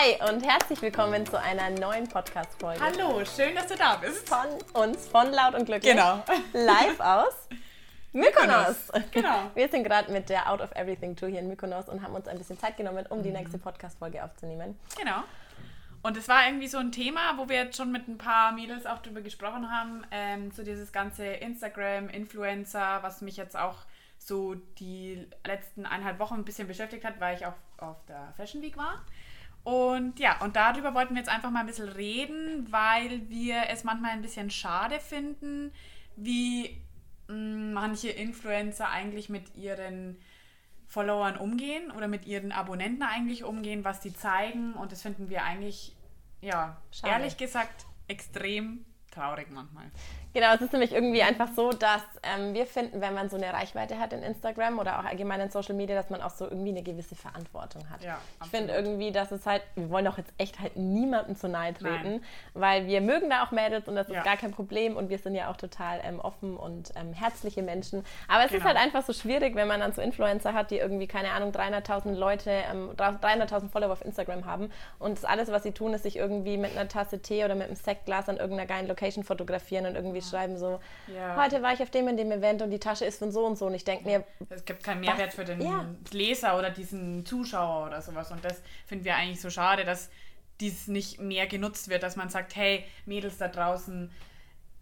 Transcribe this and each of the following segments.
Hi und herzlich willkommen zu einer neuen Podcast-Folge. Hallo, schön, dass du da bist. Von uns, von Laut und Glücklich. Genau. Live aus Mykonos. Genau. Wir sind gerade mit der Out of Everything Tour hier in Mykonos und haben uns ein bisschen Zeit genommen, um die nächste Podcast-Folge aufzunehmen. Genau. Und es war irgendwie so ein Thema, wo wir jetzt schon mit ein paar Mädels auch drüber gesprochen haben, ähm, so dieses ganze Instagram, Influencer, was mich jetzt auch so die letzten eineinhalb Wochen ein bisschen beschäftigt hat, weil ich auch auf der Fashion Week war. Und ja, und darüber wollten wir jetzt einfach mal ein bisschen reden, weil wir es manchmal ein bisschen schade finden, wie mh, manche Influencer eigentlich mit ihren Followern umgehen oder mit ihren Abonnenten eigentlich umgehen, was die zeigen. Und das finden wir eigentlich, ja, Schade. ehrlich gesagt, extrem traurig manchmal. Genau, es ist nämlich irgendwie einfach so, dass ähm, wir finden, wenn man so eine Reichweite hat in Instagram oder auch allgemein in Social Media, dass man auch so irgendwie eine gewisse Verantwortung hat. Ja, ich finde irgendwie, dass es halt, wir wollen doch jetzt echt halt niemandem zu nahe treten, Nein. weil wir mögen da auch Mädels und das ist Ja. gar kein Problem und wir sind ja auch total ähm, offen und ähm, herzliche Menschen. Aber es ist Genau. halt einfach so schwierig, wenn man dann so Influencer hat, die irgendwie, keine Ahnung, 300.000 Leute, ähm, 300.000 Follower auf Instagram haben und alles, was sie tun, ist sich irgendwie mit einer Tasse Tee oder mit einem Sektglas an irgendeiner geilen Location fotografieren und irgendwie schreiben so, Ja. heute war ich auf dem in dem Event und die Tasche ist von so und so und ich denke mir, Es gibt keinen Mehrwert für den Ja. Leser oder diesen Zuschauer oder sowas. Und das finden wir eigentlich so schade, dass dies nicht mehr genutzt wird, dass man sagt, hey, Mädels da draußen,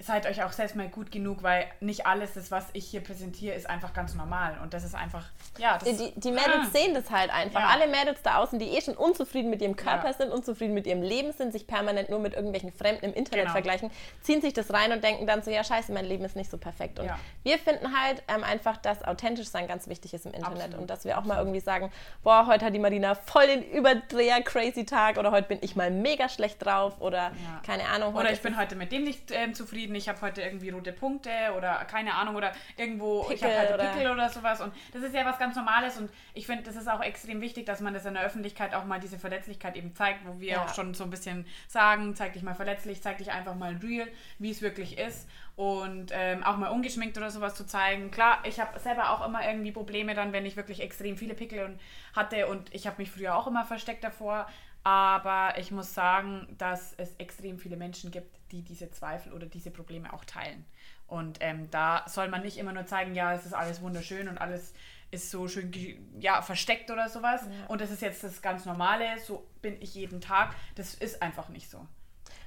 seid euch auch selbst mal gut genug, weil nicht alles, das, was ich hier präsentiere, ist einfach ganz normal. Und das ist einfach, ja, das die, die Mädels Ah. sehen das halt einfach. Ja. Alle Mädels da außen, die eh schon unzufrieden mit ihrem Körper Ja. sind, unzufrieden mit ihrem Leben sind, sich permanent nur mit irgendwelchen Fremden im Internet Genau. vergleichen, ziehen sich das rein und denken dann so, ja scheiße, mein Leben ist nicht so perfekt. Und Ja. wir finden halt ähm, einfach, dass authentisch sein ganz wichtig ist im Internet Absolut. und dass wir auch mal irgendwie sagen, boah, heute hat die Marina voll den Überdreher, crazy Tag oder heute bin ich mal mega schlecht drauf oder keine Ahnung. Oder ich bin heute mit dem nicht ähm, zufrieden, ich habe heute irgendwie rote Punkte oder keine Ahnung oder irgendwo, ich Pickel habe heute oder- Pickel oder sowas und das ist ja was ganz Normales und ich finde, das ist auch extrem wichtig, dass man das in der Öffentlichkeit auch mal diese Verletzlichkeit eben zeigt, wo wir Ja. auch schon so ein bisschen sagen, zeig dich mal verletzlich, zeig dich einfach mal real, wie es wirklich ist und ähm, auch mal ungeschminkt oder sowas zu zeigen. Klar, ich habe selber auch immer irgendwie Probleme dann, wenn ich wirklich extrem viele Pickel und hatte und ich habe mich früher auch immer versteckt davor, aber ich muss sagen, dass es extrem viele Menschen gibt, die diese Zweifel oder diese Probleme auch teilen. Und ähm, da soll man nicht immer nur zeigen, ja, es ist alles wunderschön und alles ist so schön ja, versteckt oder sowas. Und das ist jetzt das ganz Normale, so bin ich jeden Tag. Das ist einfach nicht so.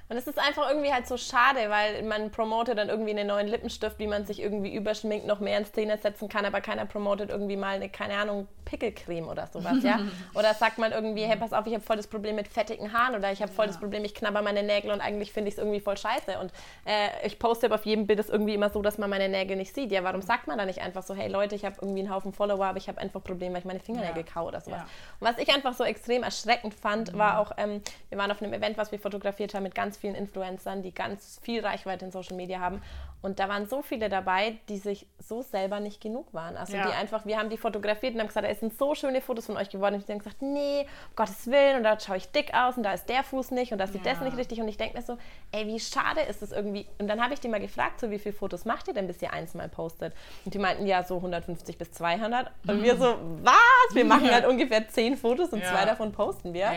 Und es ist einfach irgendwie halt so schade, weil man promotet dann irgendwie einen neuen Lippenstift, wie man sich irgendwie überschminkt, noch mehr in Szene setzen kann, aber keiner promotet irgendwie mal eine, keine Ahnung, Pickelcreme oder sowas, ja? Oder sagt man irgendwie, hey, pass auf, ich habe voll das Problem mit fettigen Haaren oder ich habe voll das Problem, ich knabber meine Nägel und eigentlich finde ich es irgendwie voll scheiße. Und äh, ich poste aber auf jedem Bild das irgendwie immer so, dass man meine Nägel nicht sieht. Ja, warum sagt man da nicht einfach so, hey Leute, ich habe irgendwie einen Haufen Follower, aber ich habe einfach Probleme, weil ich meine Fingernägel Ja. kau oder sowas. Ja. Und was ich einfach so extrem erschreckend fand, war auch, ähm, wir waren auf einem Event, was wir fotografiert haben mit ganz vielen Influencern, die ganz viel Reichweite in Social Media haben. Und da waren so viele dabei, die sich so selber nicht genug waren. Also Ja. die einfach, wir haben die fotografiert und haben gesagt, es sind so schöne Fotos von euch geworden. Und die haben gesagt, nee, um Gottes Willen, und da schaue ich dick aus und da ist der Fuß nicht und da sieht das Ja. nicht richtig. Und ich denke mir so, ey, wie schade ist das irgendwie. Und dann habe ich die mal gefragt, so wie viele Fotos macht ihr denn, bis ihr eins mal postet? Und die meinten, ja, so 150 bis 200. Und wir so, was? Wir machen halt ungefähr 10 Fotos und Ja. zwei davon posten wir.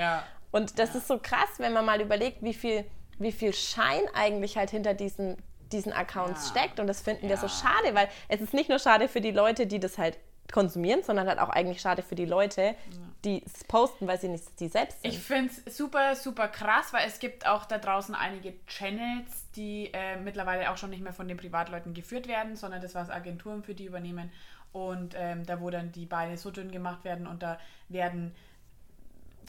Und das ist so krass, wenn man mal überlegt, wie viel, wie viel Schein eigentlich halt hinter diesen, diesen Accounts Ja. steckt. Und das finden wir so Ja. schade, weil es ist nicht nur schade für die Leute, die das halt konsumieren, sondern halt auch eigentlich schade für die Leute, die es posten, weil sie nicht die selbst sind. Ich finde es super, super krass, weil es gibt auch da draußen einige Channels, die äh, mittlerweile auch schon nicht mehr von den Privatleuten geführt werden, sondern das was Agenturen für die übernehmen. Und ähm, da wo dann die Beine so dünn gemacht werden und da werden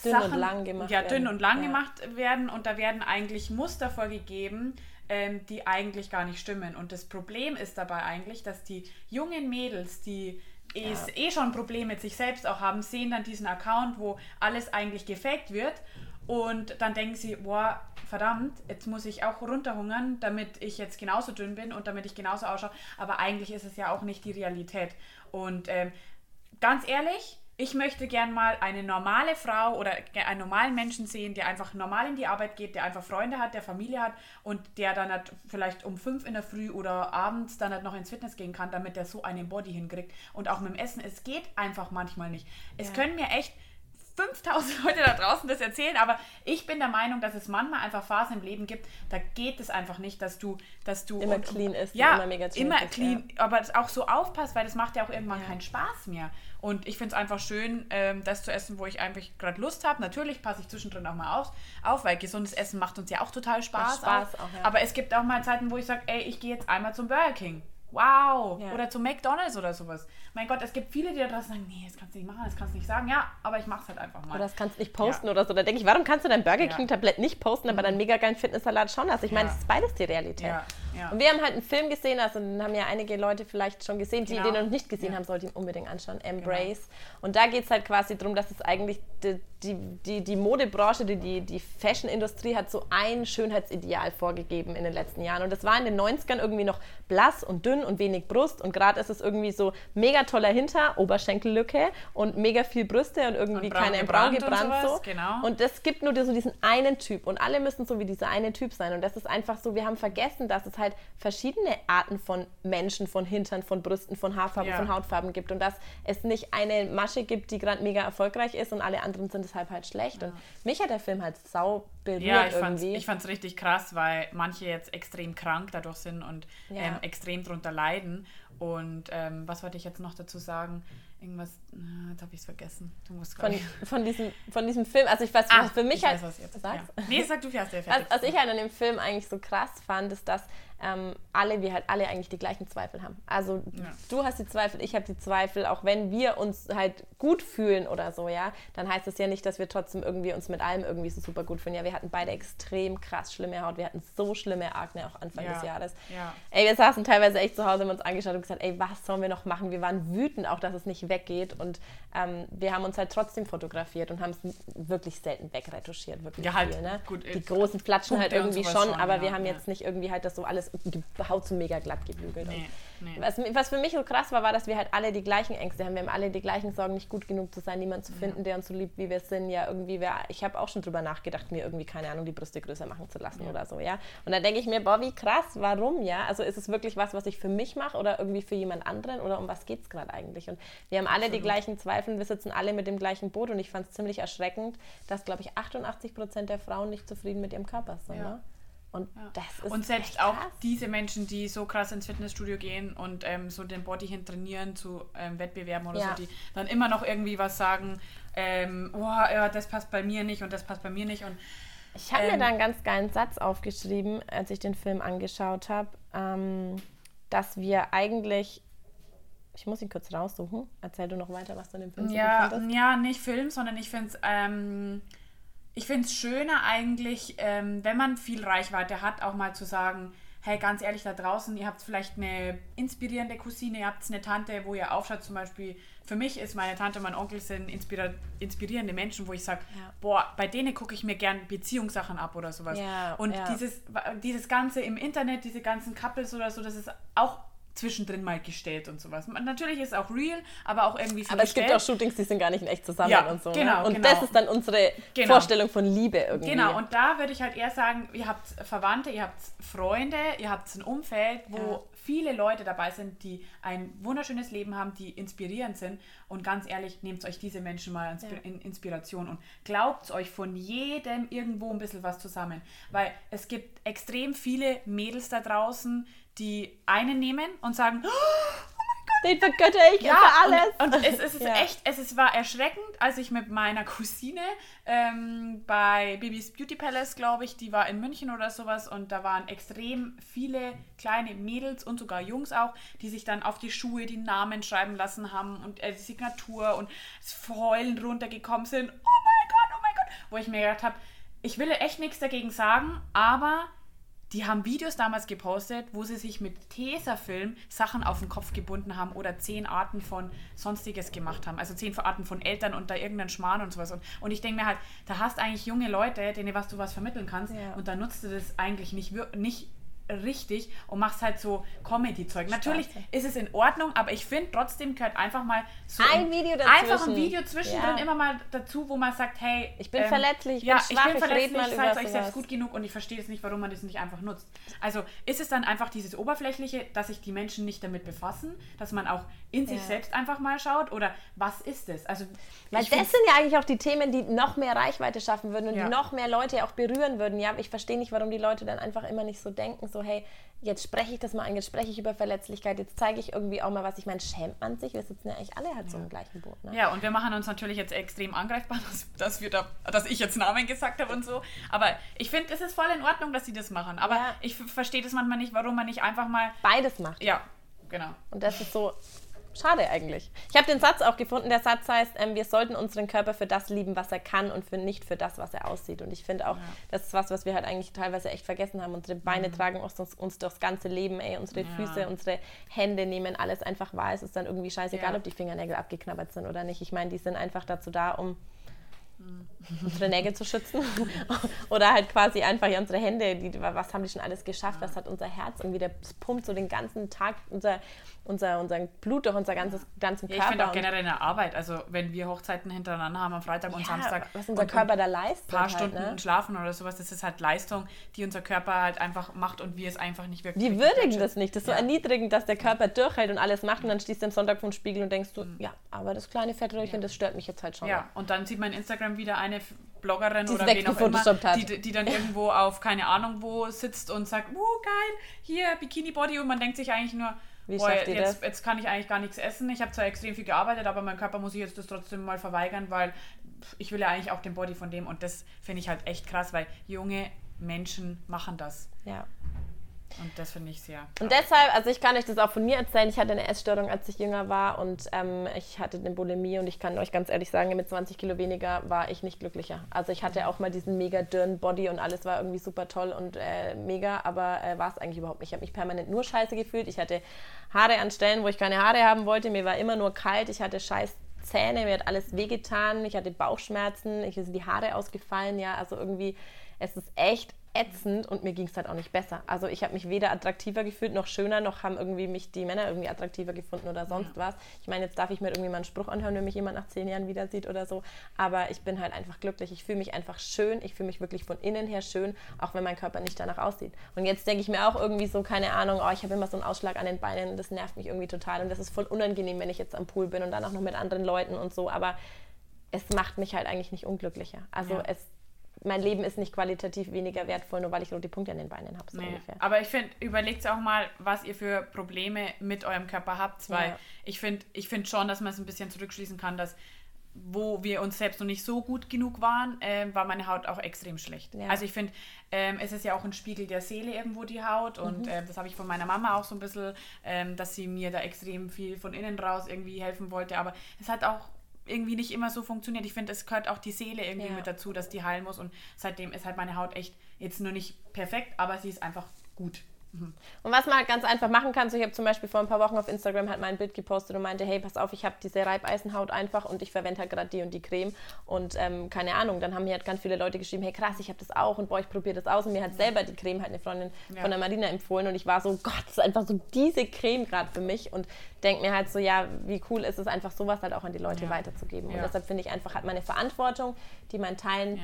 Dünn und lang gemacht Ja, werden. dünn und lang Ja. gemacht werden und da werden eigentlich Muster vorgegeben, ähm, die eigentlich gar nicht stimmen. Und das Problem ist dabei eigentlich, dass die jungen Mädels, die es eh schon Probleme mit sich selbst auch haben, sehen dann diesen Account, wo alles eigentlich gefaked wird und dann denken sie, boah, verdammt, jetzt muss ich auch runterhungern, damit ich jetzt genauso dünn bin und damit ich genauso ausschaue. Aber eigentlich ist es ja auch nicht die Realität. Und ähm, ganz ehrlich, ich möchte gern mal eine normale Frau oder einen normalen Menschen sehen, der einfach normal in die Arbeit geht, der einfach Freunde hat, der Familie hat und der dann halt vielleicht um fünf in der Früh oder abends dann halt noch ins Fitness gehen kann, damit der so einen Body hinkriegt. Und auch mit dem Essen, es geht einfach manchmal nicht. Es Ja. können mir echt 5000 Leute da draußen das erzählen, aber ich bin der Meinung, dass es manchmal einfach Phasen im Leben gibt, da geht es einfach nicht, dass du, dass du immer und, clean ist, ja, immer mega immer clean, ja. aber auch so aufpasst, weil das macht ja auch irgendwann ja. keinen Spaß mehr. Und ich finde es einfach schön, ähm, das zu essen, wo ich eigentlich gerade Lust habe. Natürlich passe ich zwischendrin auch mal auf, auf, weil gesundes Essen macht uns ja auch total Spaß. Spaß auch, ja. Aber es gibt auch mal Zeiten, wo ich sage, ey, ich gehe jetzt einmal zum Burger King. Wow! Ja. Oder zum McDonalds oder sowas. Mein Gott, es gibt viele, die da draußen sagen, nee, das kannst du nicht machen, das kannst du nicht sagen. Ja, aber ich mach's halt einfach mal. Oder das kannst du nicht posten ja. oder so. Da denke ich, warum kannst du dein Burger King Tablett nicht posten, aber mhm. deinen mega geilen Fitnesssalat schon hast? Ich meine, das ist beides die Realität. Und wir haben halt einen Film gesehen, also den haben ja einige Leute vielleicht schon gesehen, die genau. den noch nicht gesehen haben, sollten ihn unbedingt anschauen. Embrace. Genau. Und da geht es halt quasi darum, dass es eigentlich die, die, die, die Modebranche, die, die, die Fashion-Industrie hat so ein Schönheitsideal vorgegeben in den letzten Jahren. Und das war in den 90ern irgendwie noch blass und dünn und wenig Brust und gerade ist es irgendwie so mega toller Hinter, Oberschenkellücke und mega viel Brüste und irgendwie und braun keine braun gebrannt und so. Genau. Und das gibt nur so diesen einen Typ und alle müssen so wie dieser eine Typ sein und das ist einfach so, wir haben vergessen, dass es halt verschiedene Arten von Menschen, von Hintern, von Brüsten, von Haarfarben, ja. von Hautfarben gibt und dass es nicht eine Masche gibt, die gerade mega erfolgreich ist und alle anderen sind deshalb halt schlecht. Ja. Und mich hat der Film halt sau berührt ja, ich irgendwie. ich fand es richtig krass, weil manche jetzt extrem krank dadurch sind und ja. ähm, extrem darunter leiden. Und ähm, was wollte ich jetzt noch dazu sagen? Irgendwas, na, jetzt habe ich es vergessen. Du musst von, von, diesem, von diesem Film, also ich weiß, ah, für mich ich halt. Weiß, was jetzt. Sagst? Ja. Nee, sag du fährst ja fertig. Was, was ich halt an dem Film eigentlich so krass fand, ist, dass ähm, alle, wir halt alle eigentlich die gleichen Zweifel haben. Also ja. du hast die Zweifel, ich habe die Zweifel, auch wenn wir uns halt gut fühlen oder so, ja, dann heißt das ja nicht, dass wir trotzdem irgendwie uns mit allem irgendwie so super gut fühlen. Ja, wir hatten beide extrem krass schlimme Haut, wir hatten so schlimme Akne auch Anfang ja. des Jahres. Ja. Ey, wir saßen teilweise echt zu Hause, haben uns angeschaut und gesagt, ey, was sollen wir noch machen? Wir waren wütend auch, dass es nicht weggeht und ähm, wir haben uns halt trotzdem fotografiert und haben es wirklich selten wegretuschiert, wirklich ja, halt, viel, ne? gut, Die großen Flatschen halt irgendwie schon, schon, aber wir haben jetzt nicht irgendwie halt das so alles Haut so mega glatt gebügelt. Nee, nee. Was, was, für mich so krass war, war, dass wir halt alle die gleichen Ängste haben. Wir haben alle die gleichen Sorgen, nicht gut genug zu sein, niemanden zu finden, ja. der uns so liebt, wie wir sind. Ja, irgendwie, wär, ich habe auch schon drüber nachgedacht, mir irgendwie, keine Ahnung, die Brüste größer machen zu lassen ja. oder so, ja. Und da denke ich mir, boah, wie krass, warum, ja? Also ist es wirklich was, was ich für mich mache oder irgendwie für jemand anderen oder um was geht es gerade eigentlich? Und wir haben alle Absolut. die gleichen Zweifel, wir sitzen alle mit dem gleichen Boot und ich fand es ziemlich erschreckend, dass, glaube ich, 88 Prozent der Frauen nicht zufrieden mit ihrem Körper sind, ja. ne? Und ja. Und selbst auch diese Menschen, die so krass ins Fitnessstudio gehen und ähm, so den Body hin trainieren zu ähm, Wettbewerben oder ja. so, die dann immer noch irgendwie was sagen, ähm, oh, ja, das passt bei mir nicht und das passt bei mir nicht. Und, ich habe mir ähm, da einen ganz geilen Satz aufgeschrieben, als ich den Film angeschaut habe, ähm, dass wir eigentlich ich muss ihn kurz raussuchen. Erzähl du noch weiter, was du in dem Film ja, so Ja, nicht Film, sondern ich finde es ähm, ich finde es schöner eigentlich, ähm, wenn man viel Reichweite hat, auch mal zu sagen, hey, ganz ehrlich, da draußen, ihr habt vielleicht eine inspirierende Cousine, ihr habt eine Tante, wo ihr aufschaut, zum Beispiel, für mich ist meine Tante und mein Onkel sind inspirierende Menschen, wo ich sage, ja. boah, bei denen gucke ich mir gern Beziehungssachen ab oder sowas. Ja, und ja. Dieses, dieses Ganze im Internet, diese ganzen Couples oder so, das ist auch zwischendrin mal gestellt und sowas. Natürlich ist es auch real, aber auch irgendwie so Aber es gibt auch Shootings, die sind gar nicht in echt zusammen ja, und so. Ne? Genau, ne? Und genau. das ist dann unsere genau. Vorstellung von Liebe irgendwie. Genau, und da würde ich halt eher sagen, ihr habt Verwandte, ihr habt Freunde, ihr habt ein Umfeld, wo ja. viele Leute dabei sind, die ein wunderschönes Leben haben, die inspirierend sind. Und ganz ehrlich, nehmt euch diese Menschen mal in Inspiration und glaubt euch von jedem irgendwo ein bisschen was zusammen. Weil es gibt extrem viele Mädels da draußen, die einen nehmen und sagen, oh den vergötter ich ja, für alles. Und, und es, es, ist ja. echt, es ist, war erschreckend, als ich mit meiner Cousine ähm, bei Babys Beauty Palace, glaube ich, die war in München oder sowas und da waren extrem viele kleine Mädels und sogar Jungs auch, die sich dann auf die Schuhe die Namen schreiben lassen haben und äh, die Signatur und das Heulen runtergekommen sind. Oh mein Gott, oh mein Gott. Wo ich mir gedacht habe, ich will echt nichts dagegen sagen, aber die haben Videos damals gepostet, wo sie sich mit Tesafilm Sachen auf den Kopf gebunden haben oder zehn Arten von Sonstiges gemacht haben. Also zehn Arten von Eltern und da irgendeinen Schmarrn und sowas. Und, und ich denke mir halt, da hast eigentlich junge Leute, denen was du was vermitteln kannst ja. und da nutzt du das eigentlich nicht, nicht richtig und machst halt so Comedy-Zeug. Natürlich ist es in Ordnung, aber ich finde trotzdem gehört einfach mal so ein, Video dazwischen. Einfach ein Video zwischendrin ja. immer mal dazu, wo man sagt, hey, ich bin ähm, verletzlich, ich ja, bin schwach, ich bin verletzlich, ich, ich seid euch selbst gut genug und ich verstehe es nicht, warum man das nicht einfach nutzt. Also ist es dann einfach dieses Oberflächliche, dass sich die Menschen nicht damit befassen, dass man auch in sich ja. selbst einfach mal schaut oder was ist es? Also weil das sind ja eigentlich auch die Themen, die noch mehr Reichweite schaffen würden und die noch mehr Leute auch berühren würden. Ja, ich verstehe nicht, warum die Leute dann einfach immer nicht so denken, so hey, jetzt spreche ich das mal an, jetzt spreche ich über Verletzlichkeit, jetzt zeige ich irgendwie auch mal was. Ich meine, schämt man sich? Wir sitzen ja eigentlich alle halt ja. so im gleichen Boot. Ne? Ja, und wir machen uns natürlich jetzt extrem angreifbar, dass, dass, wir da, dass ich jetzt Namen gesagt habe und so. Aber ich finde, es ist voll in Ordnung, dass sie das machen. Aber ja. ich verstehe das manchmal nicht, warum man nicht einfach mal... Beides macht. Ja, genau. Und das ist so, Schade eigentlich. Ich habe den Satz auch gefunden. Der Satz heißt, ähm, wir sollten unseren Körper für das lieben, was er kann und für nicht für das, was er aussieht. Und ich finde auch, ja. das ist was, was wir halt eigentlich teilweise echt vergessen haben. Unsere Beine mhm. tragen uns, uns durchs ganze Leben, ey. Unsere ja. Füße, unsere Hände nehmen alles einfach wahr. Es ist dann irgendwie scheißegal, ja. ob die Fingernägel abgeknabbert sind oder nicht. Ich meine, die sind einfach dazu da, um unsere Nägel zu schützen. Oder halt quasi einfach ja, unsere Hände, die, was haben die schon alles geschafft, was hat unser Herz irgendwie, das pumpt so den ganzen Tag unser, unser, unser Blut durch unser ganzes, ganzen Körper. Ja, ich finde auch generell in der Arbeit, also wenn wir Hochzeiten hintereinander haben am Freitag und ja, Samstag. Was unser Körper da leistet. Ein paar halt, Stunden ne? schlafen oder sowas, das ist halt Leistung, die unser Körper halt einfach macht und wir es einfach nicht wirklich. Die würdigen das nicht, das ist so erniedrigend, dass der Körper durchhält und alles macht und dann stehst du am Sonntag vom Spiegel und denkst du, mhm. ja, aber das kleine Fettröhrchen, das stört mich jetzt halt schon. Ja, und dann sieht man in Instagram wieder eine Bloggerin oder wen auch immer, die, die, dann irgendwo auf keine Ahnung wo sitzt und sagt, oh geil, hier Bikini Body und man denkt sich eigentlich nur, boah, jetzt, jetzt kann ich eigentlich gar nichts essen. Ich habe zwar extrem viel gearbeitet, aber mein Körper muss ich jetzt das trotzdem mal verweigern, weil ich will ja eigentlich auch den Body von dem und das finde ich halt echt krass, weil junge Menschen machen das. Ja. Und das finde ich sehr. Und deshalb, also ich kann euch das auch von mir erzählen, ich hatte eine Essstörung, als ich jünger war und ähm, ich hatte eine Bulimie und ich kann euch ganz ehrlich sagen, mit 20 Kilo weniger war ich nicht glücklicher. Also ich hatte auch mal diesen mega dürren Body und alles war irgendwie super toll und äh, mega, aber äh, war es eigentlich überhaupt nicht. Ich habe mich permanent nur scheiße gefühlt. Ich hatte Haare an Stellen, wo ich keine Haare haben wollte. Mir war immer nur kalt. Ich hatte scheiß Zähne, mir hat alles wehgetan. Ich hatte Bauchschmerzen, ich sind die Haare ausgefallen. Ja, also irgendwie, es ist echt ätzend und mir ging es halt auch nicht besser. Also ich habe mich weder attraktiver gefühlt noch schöner, noch haben irgendwie mich die Männer irgendwie attraktiver gefunden oder sonst ja. was. Ich meine, jetzt darf ich mir irgendwie mal einen Spruch anhören, wenn mich jemand nach zehn Jahren wieder sieht oder so. Aber ich bin halt einfach glücklich. Ich fühle mich einfach schön. Ich fühle mich wirklich von innen her schön, auch wenn mein Körper nicht danach aussieht. Und jetzt denke ich mir auch irgendwie so, keine Ahnung, oh, ich habe immer so einen Ausschlag an den Beinen und das nervt mich irgendwie total. Und das ist voll unangenehm, wenn ich jetzt am Pool bin und dann auch noch mit anderen Leuten und so. Aber es macht mich halt eigentlich nicht unglücklicher. Also ja. es mein Leben ist nicht qualitativ weniger wertvoll, nur weil ich rote Punkte an den Beinen habe. So nee. Aber ich finde, überlegt auch mal, was ihr für Probleme mit eurem Körper habt, weil ja. ich finde ich find schon, dass man es ein bisschen zurückschließen kann, dass wo wir uns selbst noch nicht so gut genug waren, äh, war meine Haut auch extrem schlecht. Ja. Also ich finde, ähm, es ist ja auch ein Spiegel der Seele irgendwo die Haut und mhm. äh, das habe ich von meiner Mama auch so ein bisschen, ähm, dass sie mir da extrem viel von innen raus irgendwie helfen wollte, aber es hat auch irgendwie nicht immer so funktioniert. Ich finde, es gehört auch die Seele irgendwie ja. mit dazu, dass die heilen muss. Und seitdem ist halt meine Haut echt jetzt nur nicht perfekt, aber sie ist einfach gut. Mhm. Und was man halt ganz einfach machen kann, so ich habe zum Beispiel vor ein paar Wochen auf Instagram halt mein Bild gepostet und meinte, hey, pass auf, ich habe diese Reibeisenhaut einfach und ich verwende halt gerade die und die Creme und ähm, keine Ahnung, dann haben mir halt ganz viele Leute geschrieben, hey krass, ich habe das auch und boah, ich probiere das aus und mir hat selber die Creme halt eine Freundin ja. von der Marina empfohlen und ich war so, Gott, das ist einfach so diese Creme gerade für mich und denke mir halt so, ja, wie cool ist es einfach sowas halt auch an die Leute ja. weiterzugeben ja. und deshalb finde ich einfach halt meine Verantwortung, die man teilen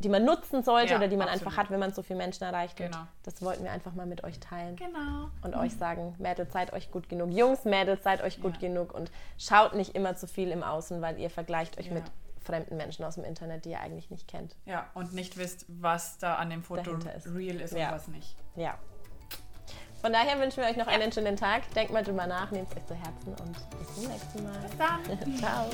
die man nutzen sollte ja, oder die man absolut. einfach hat, wenn man so viele Menschen erreicht. Genau. Und das wollten wir einfach mal mit euch teilen. Genau. Und mhm. euch sagen, Mädels, seid euch gut genug. Jungs, Mädels, seid euch gut ja. genug und schaut nicht immer zu viel im Außen, weil ihr vergleicht euch ja. mit fremden Menschen aus dem Internet, die ihr eigentlich nicht kennt. Ja, und nicht wisst, was da an dem Foto ist. real ist und was nicht. Ja. Von daher wünschen wir euch noch einen schönen Tag. Denkt mal drüber nach, nehmt es euch zu Herzen und bis zum nächsten Mal. Bis dann. Ciao.